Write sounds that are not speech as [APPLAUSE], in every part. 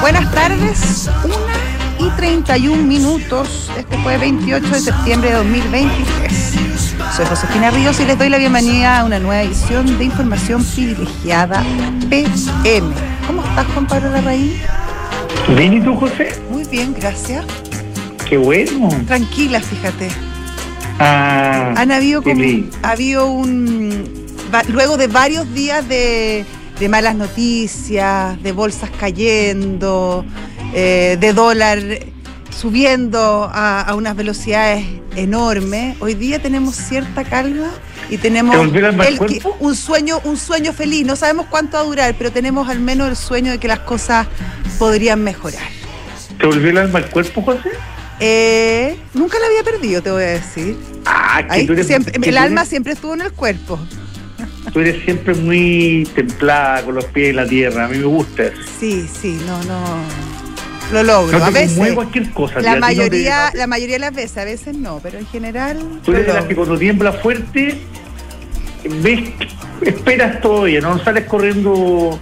Buenas tardes, 1 y 31 minutos. Este fue 28 de septiembre de 2023. Soy Josefina Ríos y les doy la bienvenida a una nueva edición de Información Privilegiada PM. ¿Cómo estás, Juan Pablo Larraín? Bien, ¿y tú, José? Muy bien, gracias. Qué bueno. Tranquila, fíjate. Ah, Han habido como, ha habido un va- luego de varios días de, de malas noticias, de bolsas cayendo, eh, de dólar subiendo a, a unas velocidades enormes, hoy día tenemos cierta calma y tenemos ¿Te volvió el un sueño, un sueño feliz. No sabemos cuánto va a durar, pero tenemos al menos el sueño de que las cosas podrían mejorar. ¿Te volvió el alma al cuerpo, José? Eh, nunca la había perdido, te voy a decir. Ah, que Ahí tú eres, siempre- que el tú alma siempre estuvo en el cuerpo. Tú eres siempre muy templada, con los pies en la tierra. A mí me gusta eso. Sí, sí, no, no. Lo logro. No a veces. cualquier cosa. La no te- mayoría, la mayoría de las veces, a veces no, pero en general. Tú eres de las que cuando tiembla fuerte, ves, esperas todavía, no sales corriendo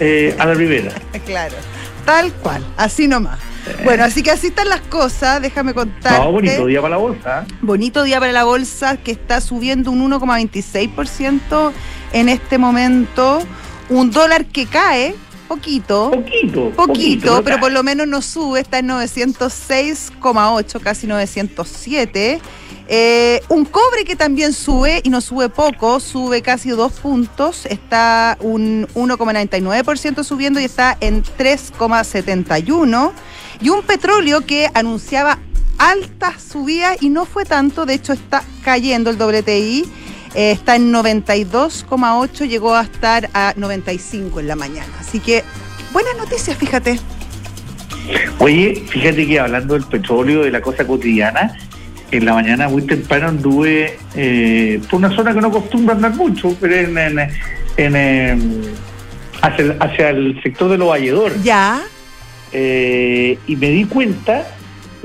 eh, a la primera. Claro. Tal cual, así nomás. Bueno, así que así están las cosas, déjame contarte. No, bonito día para la bolsa. ¿eh? Bonito día para la bolsa que está subiendo un 1,26% en este momento. Un dólar que cae poquito. Poquito. Poquito, pero ¿no? por lo menos no sube, está en 906,8, casi 907. Eh, un cobre que también sube y no sube poco, sube casi dos puntos, está un 1,99% subiendo y está en 3,71. Y un petróleo que anunciaba altas subidas y no fue tanto, de hecho está cayendo el WTI. eh, está en 92,8, llegó a estar a 95 en la mañana. Así que buenas noticias, fíjate. Oye, fíjate que hablando del petróleo, de la cosa cotidiana, en la mañana muy temprano anduve eh, por una zona que no acostumbro andar mucho, pero en, en, en, eh, hacia, el, hacia el sector de los valledores. Ya, Eh, y me di cuenta,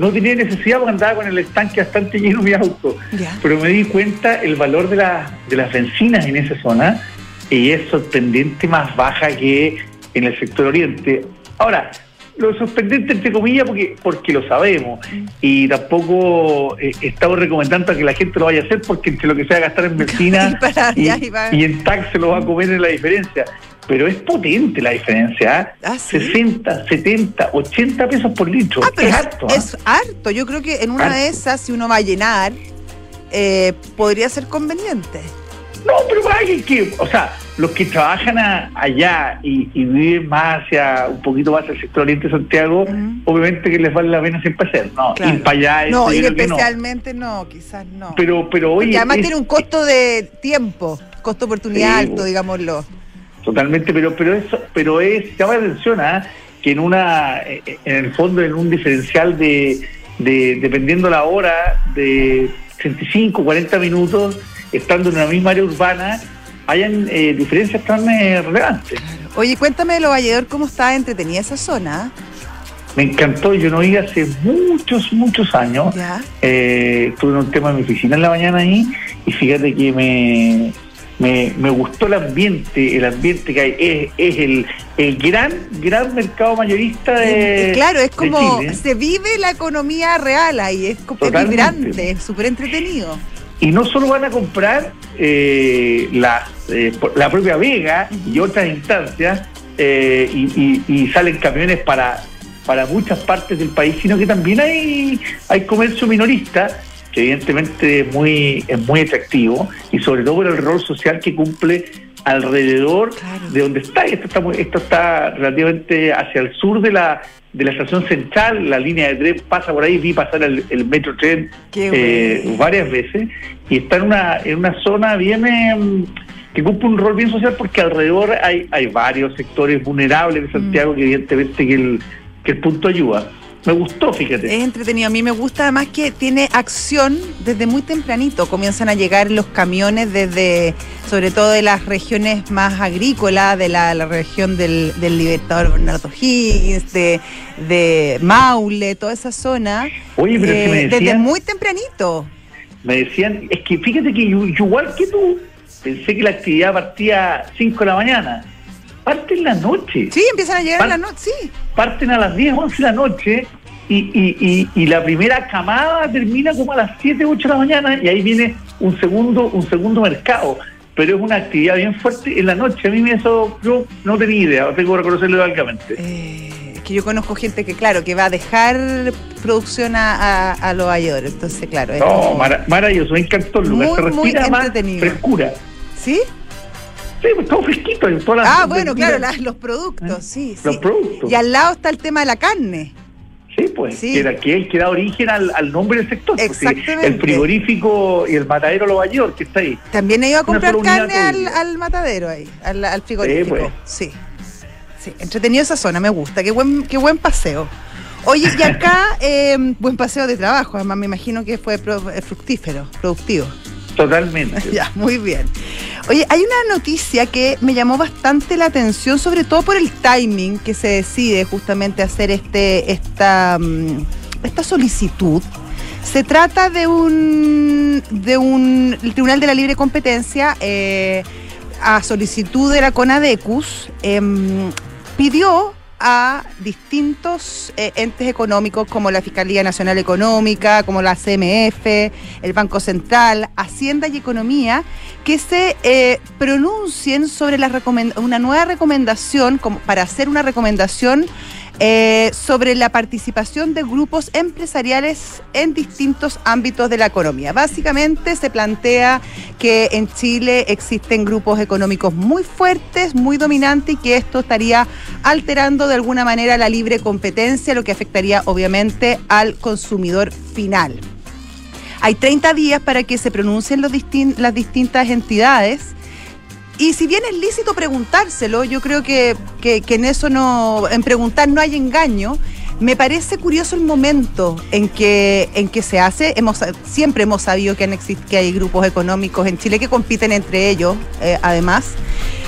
no tenía necesidad porque andaba con el estanque bastante lleno mi auto, ya. pero me di cuenta el valor de, la- de las bencinas en esa zona y es sorprendente más baja que en el sector oriente. Ahora, lo sorprendente entre comillas porque, porque lo sabemos y tampoco eh, estamos recomendando a que la gente lo vaya a hacer porque entre lo que se va a gastar en [LAUGHS] bencina Y en tax se lo va a comer en la diferencia. Pero es potente la diferencia, ¿ah? Ah, ¿sí? 60, 70, 80 pesos por litro. Ah, es harto. ¿ah? es harto. Yo creo que en una de esas, si uno va a llenar, eh, podría ser conveniente. No, pero hay que, o sea, los que trabajan a- allá y, y viven más hacia, un poquito más el sector oriente de Santiago, obviamente que les vale la pena siempre hacer, ¿no? Claro. Ir para allá, No, ir no. especialmente no. quizás no. Pero, pero oye, Porque además es- tiene un costo de tiempo, costo oportunidad Sí, alto, digámoslo. Totalmente, pero pero eso, pero es, llama la atención ¿ah? que en una, eh, en el fondo, en un diferencial de, de dependiendo la hora, de 35, 40 minutos, estando en la misma área urbana, hayan eh, diferencias tan eh, relevantes. Oye, cuéntame de lo Valledor, cómo está entretenida esa zona. Me encantó, yo no iba hace muchos, muchos años. ¿Ya? Eh, tuve un tema en mi oficina en la mañana ahí y fíjate que me, me, me gustó el ambiente, el ambiente que hay. Es, es el, el gran, gran mercado mayorista de. Eh, claro, es como se vive la economía real ahí, es, Totalmente. vibrante, súper entretenido. Y no solo van a comprar eh, las, eh, la propia Vega y otras instancias, eh, y salen camiones para, para muchas partes del país, sino que también hay, hay comercio minorista, que evidentemente es muy, es muy atractivo, y sobre todo por el rol social que cumple alrededor Claro. de donde está. Esto está, esto está relativamente hacia el sur de la, de la estación central, la línea de tren pasa por ahí, vi pasar el, el metro tren eh, varias veces y está en una, en una zona bien eh, que cumple un rol bien social porque alrededor hay, hay varios sectores vulnerables de Santiago Mm. que evidentemente que el, que el punto ayuda. Me gustó, fíjate. Es entretenido. A mí me gusta además que tiene acción desde muy tempranito. Comienzan a llegar los camiones desde, sobre todo de las regiones más agrícolas, de la, la región del, del Libertador Bernardo Higgins, de, de Maule, toda esa zona. Oye, pero es que me desde decían- muy tempranito. Me decían, es que fíjate que yo, yo igual que tú, pensé que la actividad partía a 5 de la mañana. Parte en la noche. Sí, empiezan a llegar en la noche, sí. Parten a las 10, 11 de la noche y, y, y, y la primera camada termina como a las 7, 8 de la mañana y ahí viene un segundo, un segundo mercado. Pero es una actividad bien fuerte en la noche. A mí me eso, yo no tenía idea, tengo que reconocerlo legalmente. Eh, que yo conozco gente que, claro, que va a dejar producción a, a, a los valladores. Entonces, claro. es No, como- mara- maravilloso, me encantó el lugar. Muy, Se muy respira más entretenido. frescura. ¿Sí? Sí, pues todo fresquito. En todas las Ah, bueno, verduras. claro, las- los productos, sí, sí. Los productos. Y al lado está el tema de la carne. Sí, pues, Sí. que era que él que da origen al, al nombre del sector. pues, sí, Exactamente. el frigorífico y el matadero Lo Mayor, que está ahí. También he ido a comprar carne al, matadero ahí, al, al frigorífico. Sí, pues. Sí. Entretenido esa zona, me gusta. Qué buen, qué buen paseo. Oye, y acá, [LAUGHS] eh, buen paseo de trabajo, además me imagino que fue pro- eh, fructífero, productivo. Totalmente. [LAUGHS] Ya, muy bien. Oye, hay una noticia que me llamó bastante la atención, sobre todo por el timing que se decide justamente hacer este, esta, mm, esta solicitud. Se trata de un, de un el Tribunal de la Libre Competencia, eh, a solicitud de la CONADECUS, em, pidió a distintos eh, entes económicos como la Fiscalía Nacional Económica, como la CMF, el Banco Central, Hacienda y Economía, que se eh, pronuncien sobre la una nueva recomendación, como para hacer una recomendación eh, sobre la participación de grupos empresariales en distintos ámbitos de la economía. Básicamente se plantea que en Chile existen grupos económicos muy fuertes, muy dominantes y que esto estaría alterando de alguna manera la libre competencia, lo que afectaría obviamente al consumidor final. Hay 30 días para que se pronuncien las distintas entidades. Y si bien es lícito preguntárselo, yo creo que, que- en eso no, en preguntar no hay engaño. Me parece curioso el momento en que, en que se hace. Hemos, siempre hemos sabido que, han que hay grupos económicos en Chile que compiten entre ellos, eh, además,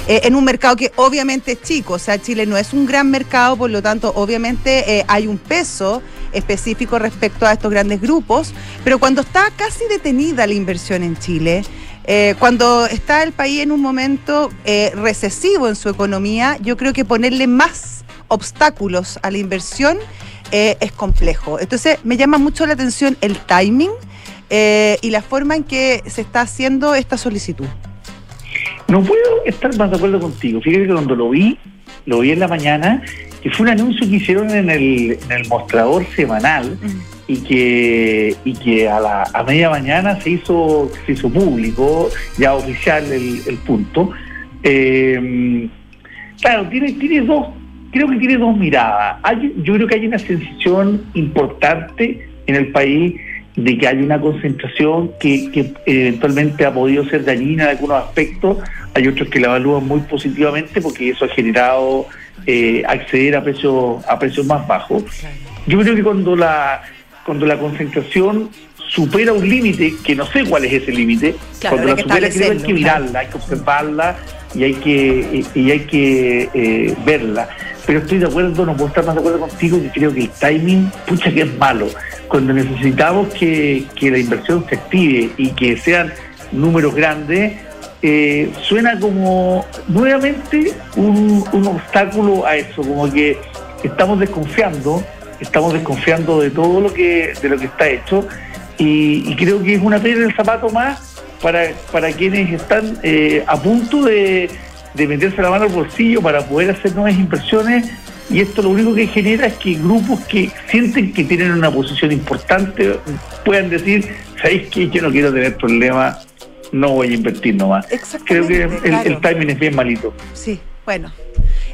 eh, en un mercado que obviamente es chico. O sea, Chile no es un gran mercado, por lo tanto, obviamente eh, hay un peso específico respecto a estos grandes grupos. Pero cuando está casi detenida la inversión en Chile, eh, cuando está el país en un momento eh, recesivo en su economía, yo creo que ponerle más obstáculos a la inversión eh, es complejo. Entonces me llama mucho la atención el timing eh, y la forma en que se está haciendo esta solicitud. No puedo estar más de acuerdo contigo. Fíjate que cuando lo vi, lo vi en la mañana, que fue un anuncio que hicieron en el, en el mostrador semanal y que, y que a, la, a media mañana se hizo, se hizo público, ya oficial el, el punto. Eh, claro, tiene, tiene dos, creo que tiene dos miradas. Hay, yo creo que hay una sensación importante en el país de que hay una concentración que, que eventualmente ha podido ser dañina en algunos aspectos, hay otros que la evalúan muy positivamente porque eso ha generado eh, acceder a precios a precios más bajos. Yo creo que cuando la cuando la concentración supera un límite, que no sé cuál es ese límite, Claro, cuando la supera creo que hay que mirarla, hay que observarla y hay que y, y hay que eh, verla. Pero estoy de acuerdo, no puedo estar más de acuerdo contigo que creo que el timing, pucha que es malo. Cuando necesitamos que, que la inversión se active y que sean números grandes, eh, suena como nuevamente un, un obstáculo a eso, como que estamos desconfiando, estamos desconfiando de todo lo que, de lo que está hecho, y, y creo que es una piedra en el zapato más para, para quienes están eh, a punto de, de meterse la mano al bolsillo para poder hacer nuevas inversiones y esto lo único que genera es que grupos que sienten que tienen una posición importante puedan decir, ¿sabéis que yo no quiero tener problemas? No voy a invertir nomás. Creo que el, claro. el timing es bien malito. Sí, bueno.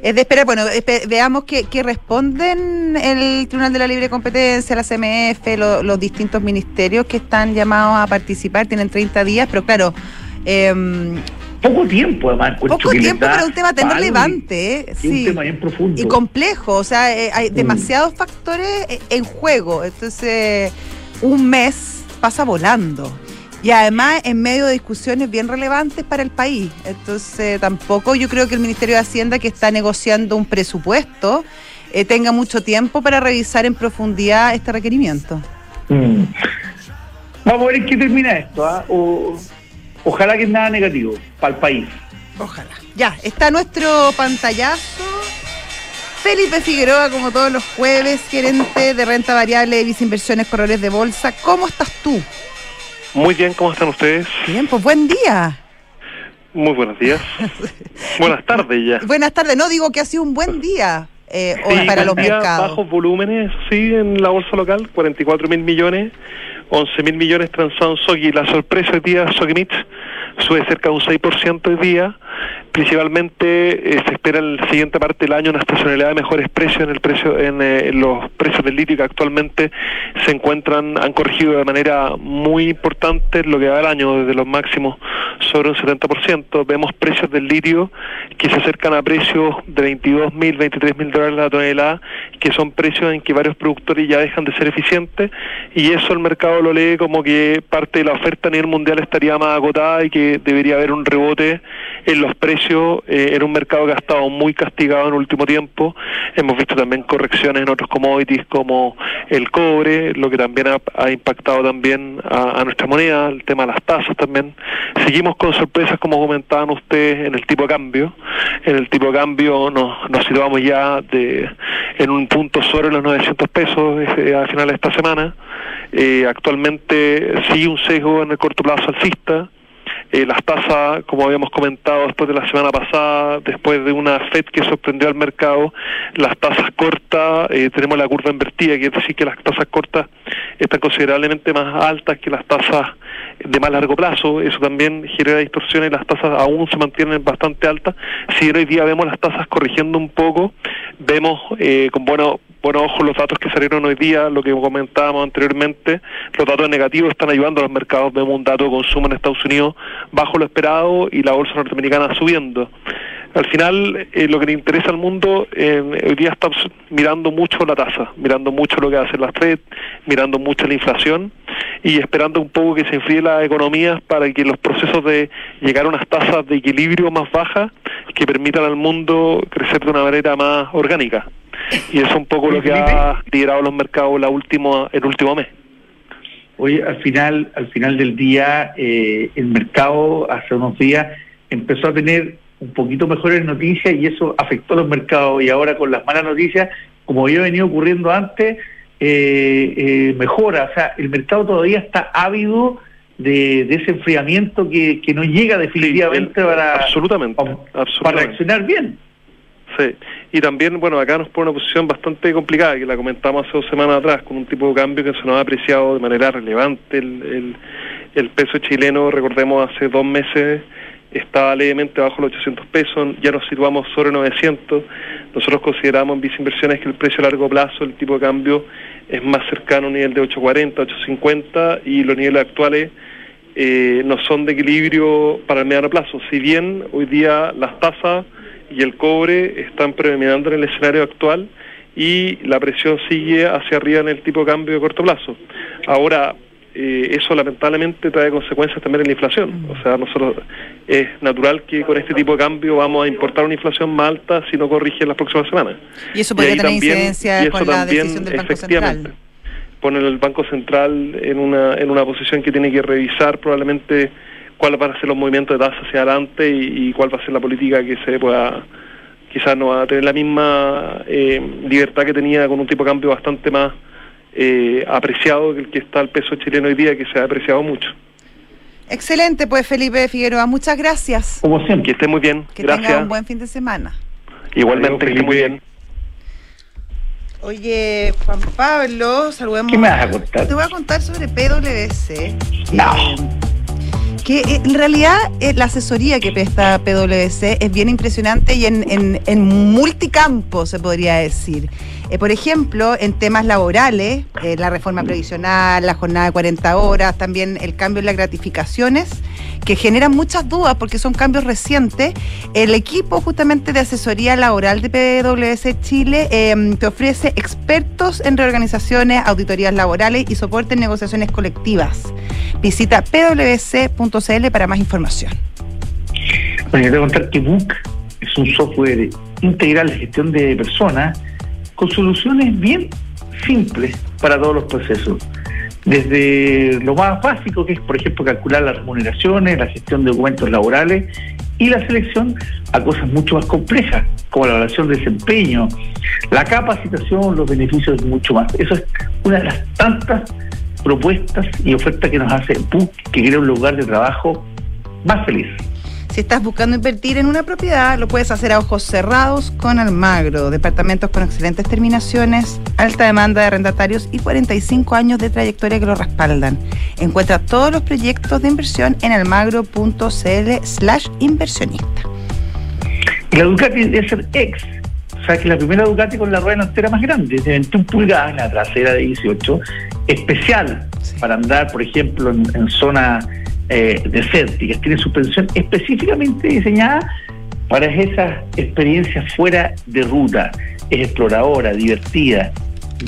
Es de esperar, bueno, veamos qué, qué responden el Tribunal de la Libre Competencia, la CMF, lo- los distintos ministerios que están llamados a participar, tienen 30 días, pero claro, em, poco tiempo, además. Poco tiempo, es un tema tan relevante, ¿eh? y un Sí. tema bien profundo. Y complejo, o sea, eh, hay Mm. demasiados factores eh, en juego. Entonces, un mes pasa volando. Y además en medio de discusiones bien relevantes para el país. Entonces, tampoco yo creo que el Ministerio de Hacienda, que está negociando un presupuesto, eh, tenga mucho tiempo para revisar en profundidad este requerimiento. Mm. Vamos a ver en qué termina esto. O- ojalá que es nada negativo para el país. Ojalá. Ya, está nuestro pantallazo. Felipe Figueroa, como todos los jueves, gerente de renta variable de Viceinversiones Corredores de Bolsa. ¿Cómo estás tú? Muy bien, ¿cómo están ustedes? Bien, pues buen día. Muy buenos días. [LAUGHS] Buenas tardes ya. Buenas tardes. No digo que ha sido un buen día eh, hoy Sí, para los día, mercados. Bajos volúmenes, sí, en la bolsa local, 44 mil millones, 11 mil millones transados en Soki. La sorpresa hoy día, Soki sube cerca de un 6% hoy día. Principalmente eh, se espera en la siguiente parte del año una estacionalidad de mejores precios en el precio en, eh, los precios del litio que actualmente se encuentran han corregido de manera muy importante lo que va del año desde los máximos sobre un 70%. Vemos precios del litio que se acercan a precios de 22 mil, 23 mil dólares la tonelada, que son precios en que varios productores ya dejan de ser eficientes y eso el mercado lo lee como que parte de la oferta a nivel mundial estaría más agotada y que debería haber un rebote en los precios eh, en un mercado que ha estado muy castigado en el último tiempo. Hemos visto también correcciones en otros commodities como el cobre, lo que también ha, impactado también a, a nuestra moneda, el tema de las tasas también. Seguimos con sorpresas, como comentaban ustedes, en el tipo de cambio. En el tipo de cambio nos, nos situamos ya de, en un punto sobre los 900 pesos eh, a finales de esta semana. Eh, actualmente sigue un sesgo en el corto plazo alcista. Eh, las tasas, como habíamos comentado después de la semana pasada, después de una FED que sorprendió al mercado, las tasas cortas, eh, tenemos la curva invertida, quiere decir que las tasas cortas están considerablemente más altas que las tasas de más largo plazo, eso también genera distorsiones, las tasas aún se mantienen bastante altas. Si hoy día vemos las tasas corrigiendo un poco, vemos eh, con buenos buenos ojos los datos que salieron hoy día, lo que comentábamos anteriormente, los datos negativos están ayudando a los mercados, vemos un dato de consumo en Estados Unidos bajo lo esperado y la bolsa norteamericana subiendo. Al final, eh, lo que le interesa al mundo, eh, hoy día está mirando mucho la tasa, mirando mucho lo que hacen las Fed, mirando mucho la inflación y esperando un poco que se enfríe las economías para que los procesos de llegar a unas tasas de equilibrio más bajas que permitan al mundo crecer de una manera más orgánica. Y es un poco lo que ha liderado los mercados la última, el último mes. Oye, al final, al final del día, eh, el mercado hace unos días empezó a tener un poquito mejores noticias y eso afectó a los mercados y ahora con las malas noticias, como había venido ocurriendo antes, eh, eh, mejora. O sea, el mercado todavía está ávido de, de ese enfriamiento que, que no llega definitivamente Sí, para, absolutamente, para, absolutamente. reaccionar bien. Sí, y también, bueno, acá nos pone una posición bastante complicada, que la comentamos hace dos semanas atrás, con un tipo de cambio que se nos ha apreciado de manera relevante. El, el, peso chileno, recordemos, hace dos meses estaba levemente bajo los 800 pesos, ya nos situamos sobre 900. Nosotros consideramos en viceinversiones que el precio a largo plazo, el tipo de cambio, es más cercano a un nivel de 840, 850 y los niveles actuales eh, no son de equilibrio para el mediano plazo. Si bien hoy día las tasas y el cobre están predominando en el escenario actual y la presión sigue hacia arriba en el tipo de cambio de corto plazo. Ahora, eh, eso lamentablemente trae consecuencias también en la inflación. O sea, nosotros es natural que con este tipo de cambio vamos a importar una inflación más alta si no corrige en las próximas semanas. Y eso podría tener también- incidencia y con la también, decisión del Banco efectivamente, Central. Poner el Banco Central en una, en una posición que tiene que revisar probablemente cuáles van a ser los movimientos de tasa hacia adelante y, y cuál va a ser la política que se pueda, quizás no va a tener la misma eh, libertad que tenía con un tipo de cambio bastante más eh, apreciado que el que está el peso chileno hoy día, que se ha apreciado mucho. Excelente, pues Felipe Figueroa, muchas gracias. Como Que siempre. esté muy bien. Que Gracias. tenga un buen fin de semana. Igualmente, Adiós, que esté muy bien. Oye, Juan Pablo, saludemos. ¿Qué me vas a contar? Te voy a contar sobre PwC. No. Eh, que eh, en realidad eh, la asesoría que presta PwC es bien impresionante y en, en, en multicampo, se podría decir. Eh, por ejemplo, en temas laborales, eh, la reforma previsional, la jornada de 40 horas, también el cambio en las gratificaciones, que generan muchas dudas porque son cambios recientes, el equipo justamente de asesoría laboral de PwC Chile eh, te ofrece expertos en reorganizaciones, auditorías laborales y soporte en negociaciones colectivas. Visita pwc.cl para más información. Bueno, yo te voy a contar que Book es un software integral de gestión de personas con soluciones bien simples para todos los procesos. Desde lo más básico, que es, por ejemplo, calcular las remuneraciones, la gestión de documentos laborales y la selección, a cosas mucho más complejas, como la evaluación de desempeño, la capacitación, los beneficios y mucho más. Eso es una de las tantas propuestas y ofertas que nos hace Book, que crea un lugar de trabajo más feliz. Si estás buscando invertir en una propiedad, lo puedes hacer a ojos cerrados con Almagro. Departamentos con excelentes terminaciones, alta demanda de arrendatarios y 45 años de trayectoria que lo respaldan. Encuentra todos los proyectos de inversión en almagro.cl slash inversionista. La Ducati ser X. O sea, que la primera Ducati con la rueda delantera más grande, de 21 pulgadas, la trasera de 18, especial Sí. para andar, por ejemplo, en, en zonas eh, desérticas. Tiene suspensión específicamente diseñada para esas experiencias fuera de ruta. Es exploradora, divertida,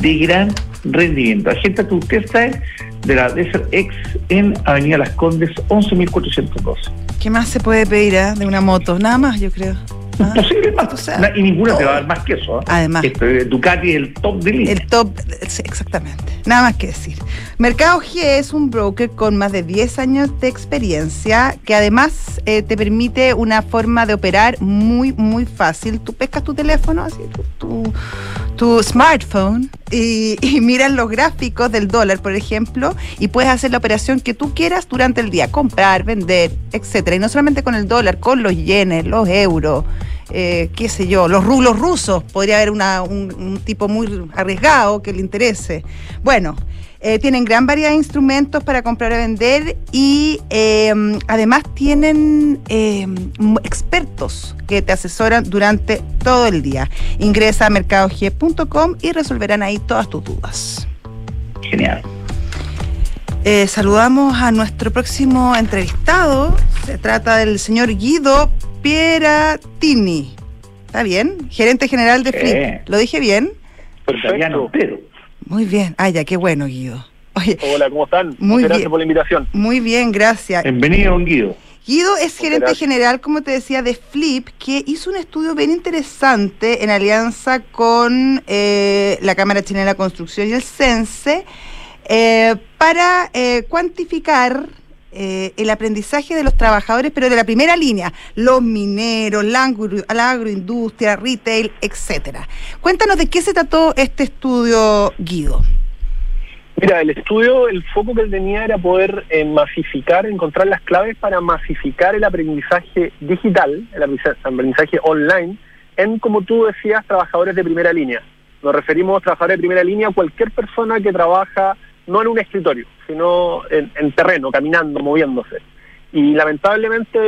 de gran rendimiento. Agenda test drive de la Desert X en Avenida Las Condes 11.412. ¿Qué más se puede pedir ah, de una moto? Nada más, yo creo. Ah, Posible más. o sea, y ninguna te va a dar más que eso. ¿eh? Además. Este, Ducati es el top de línea. El top, sí, exactamente. Nada más que decir. Mercado G es un broker con más de 10 años de experiencia que además eh, te permite una forma de operar muy, muy fácil. Tú pescas tu teléfono, así, tu, tu- tu smartphone, y, y miras los gráficos del dólar, por ejemplo, y puedes hacer la operación que tú quieras durante el día, comprar, vender, etcétera. Y no solamente con el dólar, con los yenes, los euros, eh, qué sé yo, los rublos rusos. Podría haber una- un, un tipo muy arriesgado que le interese. Bueno, eh, tienen gran variedad de instrumentos para comprar y vender y eh, además tienen eh, m- expertos que te asesoran durante todo el día. Ingresa a mercadog.com y resolverán ahí todas tus dudas. Genial. Eh, saludamos a nuestro próximo entrevistado. Se trata del señor Guido Pieratini. ¿Está bien? Gerente general de Sí. Flip. ¿Lo dije bien? Italiano, pero. Muy bien. Ah, ya, qué bueno, Guido. Oye, Hola, ¿cómo están? Muy Muchas gracias bien. por la invitación. muy bien, gracias. Bienvenido, don Guido. Guido es gerente general, como te decía, de Flip, que hizo un estudio bien interesante en alianza con eh, la Cámara Chilena de la Construcción y el CENSE eh, para eh, cuantificar eh, el aprendizaje de los trabajadores, pero de la primera línea, los mineros, la, agro- la agroindustria, retail, etcétera. Cuéntanos de qué se trató este estudio, Guido. Mira, el estudio, el foco que él tenía era poder eh, masificar, encontrar las claves para masificar el aprendizaje digital, el aprendizaje- aprendizaje online, en, como tú decías, trabajadores de primera línea. Nos referimos a trabajadores de primera línea a cualquier persona que trabaja no en un escritorio, sino en, en terreno, caminando, moviéndose. Y lamentablemente,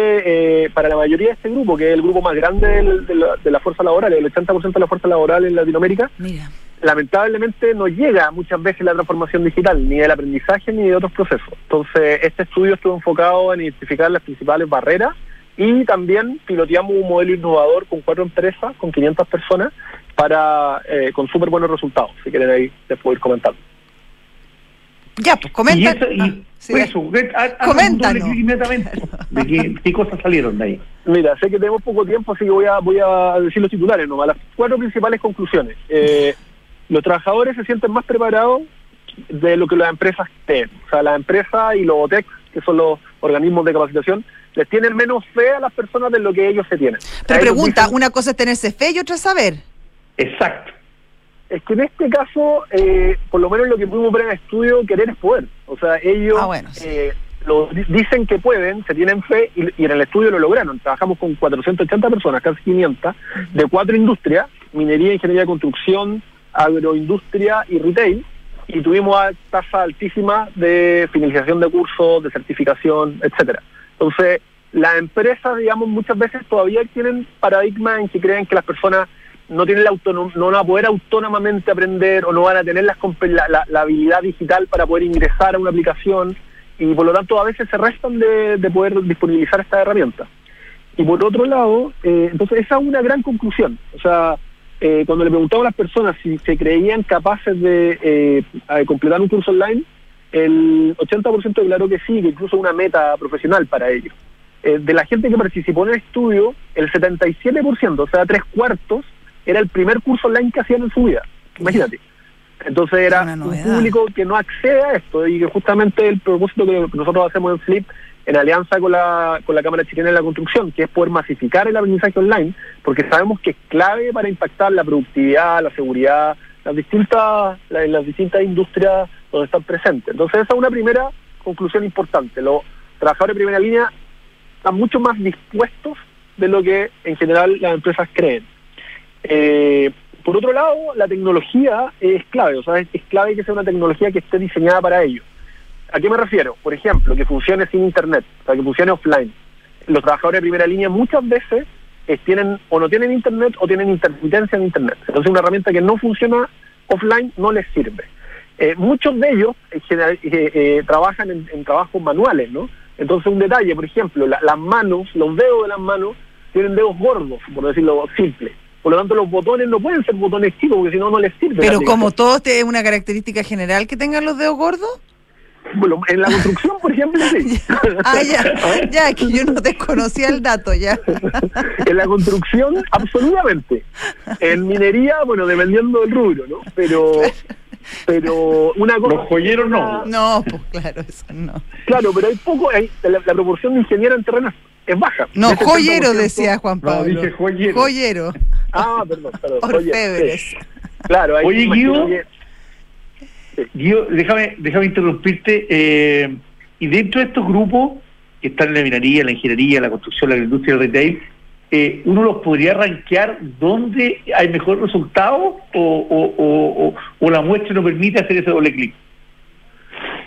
eh, para la mayoría de este grupo, que es el grupo más grande del- de, la, de la fuerza laboral, el 80% de la fuerza laboral en Latinoamérica, Mira. lamentablemente no llega muchas veces la transformación digital, ni del aprendizaje ni de otros procesos. Entonces, este estudio estuvo enfocado en identificar las principales barreras y también piloteamos un modelo innovador con cuatro empresas, con 500 personas, para eh, con súper buenos resultados. Si quieren ahí les puedo ir comentando. Ya, pues comenta. Y eso, y Ah, sí. eso, Coméntanos. inmediatamente [LAUGHS] de qué, qué cosas salieron de ahí. Mira, sé que tenemos poco tiempo, así que voy a, voy a decir los titulares nomás. Las cuatro principales conclusiones. Eh, los trabajadores se sienten más preparados de lo que las empresas creen. O sea, las empresas y los OTEC, que son los organismos de capacitación, les tienen menos fe a las personas de lo que ellos se tienen. Pero pregunta, dicen- una cosa es tenerse fe y otra es saber. Exacto. Es que en este caso, eh, por lo menos lo que pudimos ver en el estudio, querer es poder. O sea, ellos Ah, bueno, sí. eh, lo di- dicen que pueden, se tienen fe y, y en el estudio lo lograron. Trabajamos con 480 personas, casi 500, de cuatro industrias, minería, ingeniería de construcción, agroindustria y retail, y tuvimos a- tasas altísimas de finalización de cursos, de certificación, etcétera. Entonces, las empresas, digamos, muchas veces todavía tienen paradigmas en que creen que las personas no tienen la no van a poder autónomamente aprender o no van a tener las la, la- la habilidad digital para poder ingresar a una aplicación y por lo tanto a veces se restan de, de poder disponibilizar esta herramienta. Y por otro lado, eh, entonces esa es una gran conclusión. O sea, eh, cuando le preguntaba a las personas si se creían capaces de eh, completar un curso online, el 80% declaró que sí, que incluso una meta profesional para ellos. Eh, de la gente que participó en el estudio, el 77%, o sea, tres cuartos, era el primer curso online que hacían en su vida. Imagínate. Entonces era un público que no accede a esto y que justamente el propósito que nosotros hacemos en Flip en alianza con la, con la Cámara Chilena de la Construcción, que es poder masificar el aprendizaje online, porque sabemos que es clave para impactar la productividad, la seguridad, las distintas, la- las distintas industrias donde están presentes. Entonces esa es una primera conclusión importante. Los trabajadores de primera línea están mucho más dispuestos de lo que en general las empresas creen. Eh, por otro lado, la tecnología es clave, o sea, es, clave que sea una tecnología que esté diseñada para ello. ¿A qué me refiero? Por ejemplo, que funcione sin internet, o sea, que funcione offline. Los trabajadores de primera línea muchas veces eh, tienen o no tienen internet o tienen intermitencia en internet. Entonces, una herramienta que no funciona offline no les sirve. Eh, muchos de ellos eh, trabajan en, en trabajos manuales, ¿no? Entonces, un detalle, por ejemplo, la- las manos, los dedos de las manos tienen dedos gordos, por decirlo simple. Por lo tanto, los botones no pueden ser botones chicos, porque si no, no les sirve. Pero como todos tienen una característica general que tengan los dedos gordos. Bueno, en la construcción, por ejemplo, sí. [LAUGHS] Ah, ya, [LAUGHS] ya, que yo no desconocía el dato, ya. [LAUGHS] en la construcción, absolutamente. En minería, bueno, dependiendo del rubro, ¿no? Pero, pero una cosa. Los joyeros no. No, pues claro, eso no. Claro, pero hay poco, hay- la, la proporción de ingeniero en terreno es baja. No, De 70%. joyero decía Juan No, Pablo. dije joyero. Joyero. Ah, perdón, perdón. sí. Claro, ahí Oye, Guido. Guido, déjame, déjame interrumpirte. eh, y dentro de estos grupos que están en la minería, la ingeniería, la construcción, la industria del retail, eh, ¿uno los podría rankear dónde hay mejor resultado o, o, o, o- o la muestra no permite hacer ese doble clic?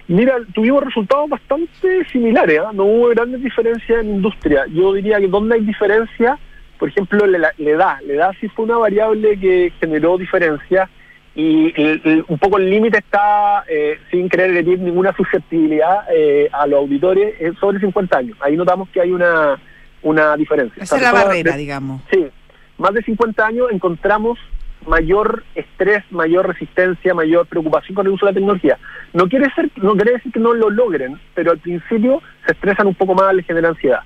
Mira, tuvimos resultados bastante similares, ¿ah? no hubo grandes diferencias en industria. Yo diría que donde hay diferencia, por ejemplo, la, la edad. La edad sí fue una variable que generó diferencia y el- el- un poco el límite está, eh, sin querer herir ninguna susceptibilidad eh, a los auditores, es sobre 50 años. Ahí notamos que hay una, una diferencia. Esa es la barrera, de- digamos. Sí, más de 50 años encontramos mayor estrés, mayor resistencia, mayor preocupación con el uso de la tecnología. No quiere ser, no quiere decir que no lo logren, pero al principio se estresan un poco más, les genera ansiedad.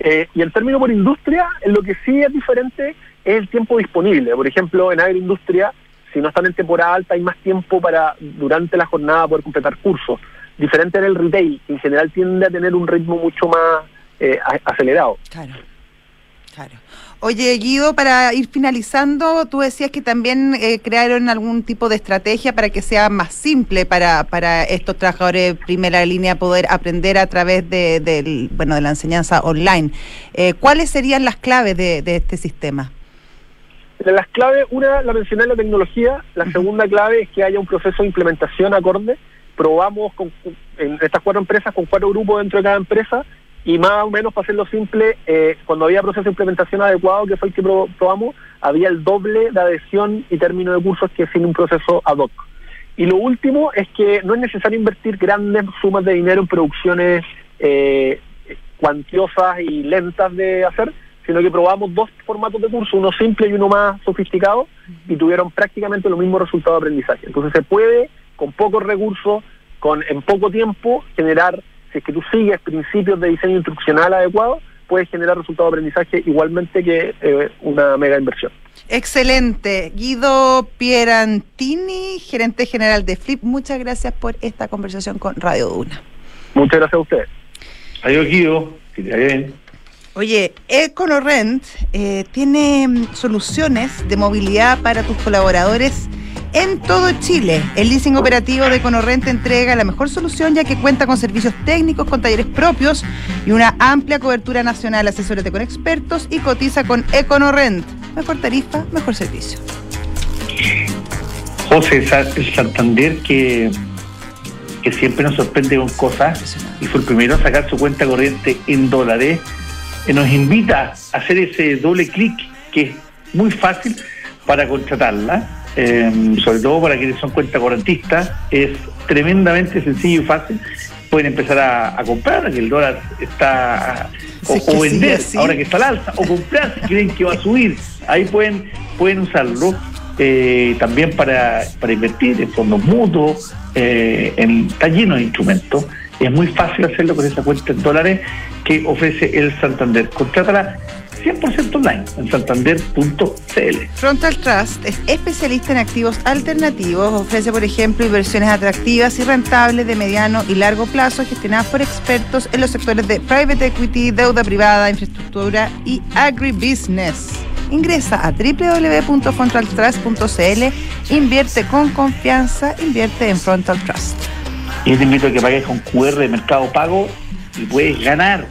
Eh, y el término por industria, en lo que sí es diferente es el tiempo disponible. Por ejemplo, en agroindustria, si no están en temporada alta, hay más tiempo para durante la jornada poder completar cursos. Diferente en el retail, que en general tiende a tener un ritmo mucho más eh, acelerado. Claro, claro. Oye, Guido, para ir finalizando, tú decías que también eh, crearon algún tipo de estrategia para que sea más simple para, para estos trabajadores de primera línea poder aprender a través de, del, bueno, de la enseñanza online. Eh, ¿Cuáles serían las claves de, de este sistema? De las claves, una la mencioné en la tecnología, la segunda clave es que haya un proceso de implementación acorde. Probamos con, en estas cuatro empresas con cuatro grupos dentro de cada empresa y más o menos, para hacerlo simple, eh, cuando había proceso de implementación adecuado, que fue el que pro- probamos, había el doble de adhesión y término de cursos que sin un proceso ad hoc. Y lo último es que no es necesario invertir grandes sumas de dinero en producciones eh, cuantiosas y lentas de hacer, sino que probamos dos formatos de curso, uno simple y uno más sofisticado, y tuvieron prácticamente los mismos resultados de aprendizaje. Entonces se puede, con pocos recursos, con en poco tiempo, generar, si es que tú sigues principios de diseño instruccional adecuados, puedes generar resultados de aprendizaje igualmente que eh, una mega inversión. Excelente. Guido Pierantini, gerente general de Flip, muchas gracias por esta conversación con Radio Duna. Muchas gracias a ustedes. Adiós, Guido. Que te vaya bien. Oye, EconoRent eh, tiene mm, soluciones de movilidad para tus colaboradores en todo Chile. El leasing operativo de EconoRent entrega la mejor solución ya que cuenta con servicios técnicos, con talleres propios y una amplia cobertura nacional. Asesórate con expertos y cotiza con EconoRent. Mejor tarifa, mejor servicio. José Santander que, que siempre nos sorprende con cosas y fue el primero a sacar su cuenta corriente en dólares, eh, nos invita a hacer ese doble clic que es muy fácil para contratarla, eh, sobre todo para quienes son cuentacorrentistas, es tremendamente sencillo y fácil pueden empezar a, a comprar, que el dólar está o, vender ahora que está al alza, o comprar si creen que va a subir. Ahí pueden, pueden usarlo eh, también para, para invertir en fondos mutuos, eh, en, está lleno de instrumentos. Es muy fácil hacerlo con esa cuenta en dólares que ofrece el Santander. Contrátala 100% online en santander.cl. Frontal Trust es especialista en activos alternativos. Ofrece, por ejemplo, inversiones atractivas y rentables de mediano y largo plazo gestionadas por expertos en los sectores de private equity, deuda privada, infraestructura y agribusiness. Ingresa a www.frontaltrust.cl, invierte con confianza, invierte en Frontal Trust. Y te invito a que pagues con QR de Mercado Pago y puedes ganar.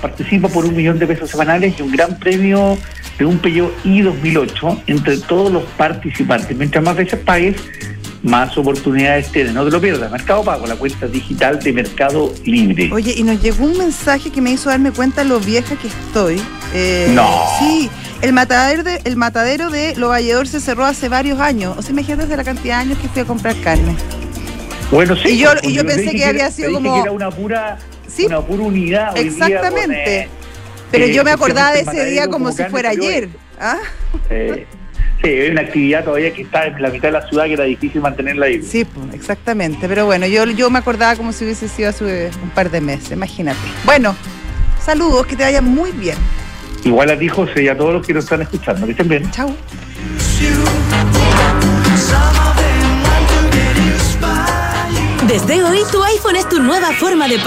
Participa por un millón de pesos semanales y un gran premio de un Peugeot i 2008 entre todos los participantes. Mientras más veces pagues, más oportunidades tienes. No te lo pierdas. Mercado Pago, la cuenta digital de Mercado Libre. Oye, y nos llegó un mensaje que me hizo darme cuenta lo vieja que estoy. Eh, No. Sí, el matadero de, el matadero de Lo Valledor se cerró hace varios años. O sea, imagínate desde la cantidad de años que fui a comprar carne. Bueno, sí. Y yo- pues, y yo pensé que había sido como- que era una pura, Sí. una pura unidad. hoy día con, Exactamente. eh, Pero eh, yo me acordaba de ese día como como si fuera ayer. ¿Ah? eh, sí, es una actividad todavía que está en la mitad de la ciudad que era difícil mantenerla ahí. Sí, pues, exactamente. Pero bueno, yo, yo me acordaba como si hubiese sido hace un par de meses, imagínate. Bueno, saludos, que te vaya muy bien. Igual a ti, José, y a todos los que nos están escuchando. Que estén bien. Chao. Desde hoy, tu iPhone es tu nueva forma de pagar.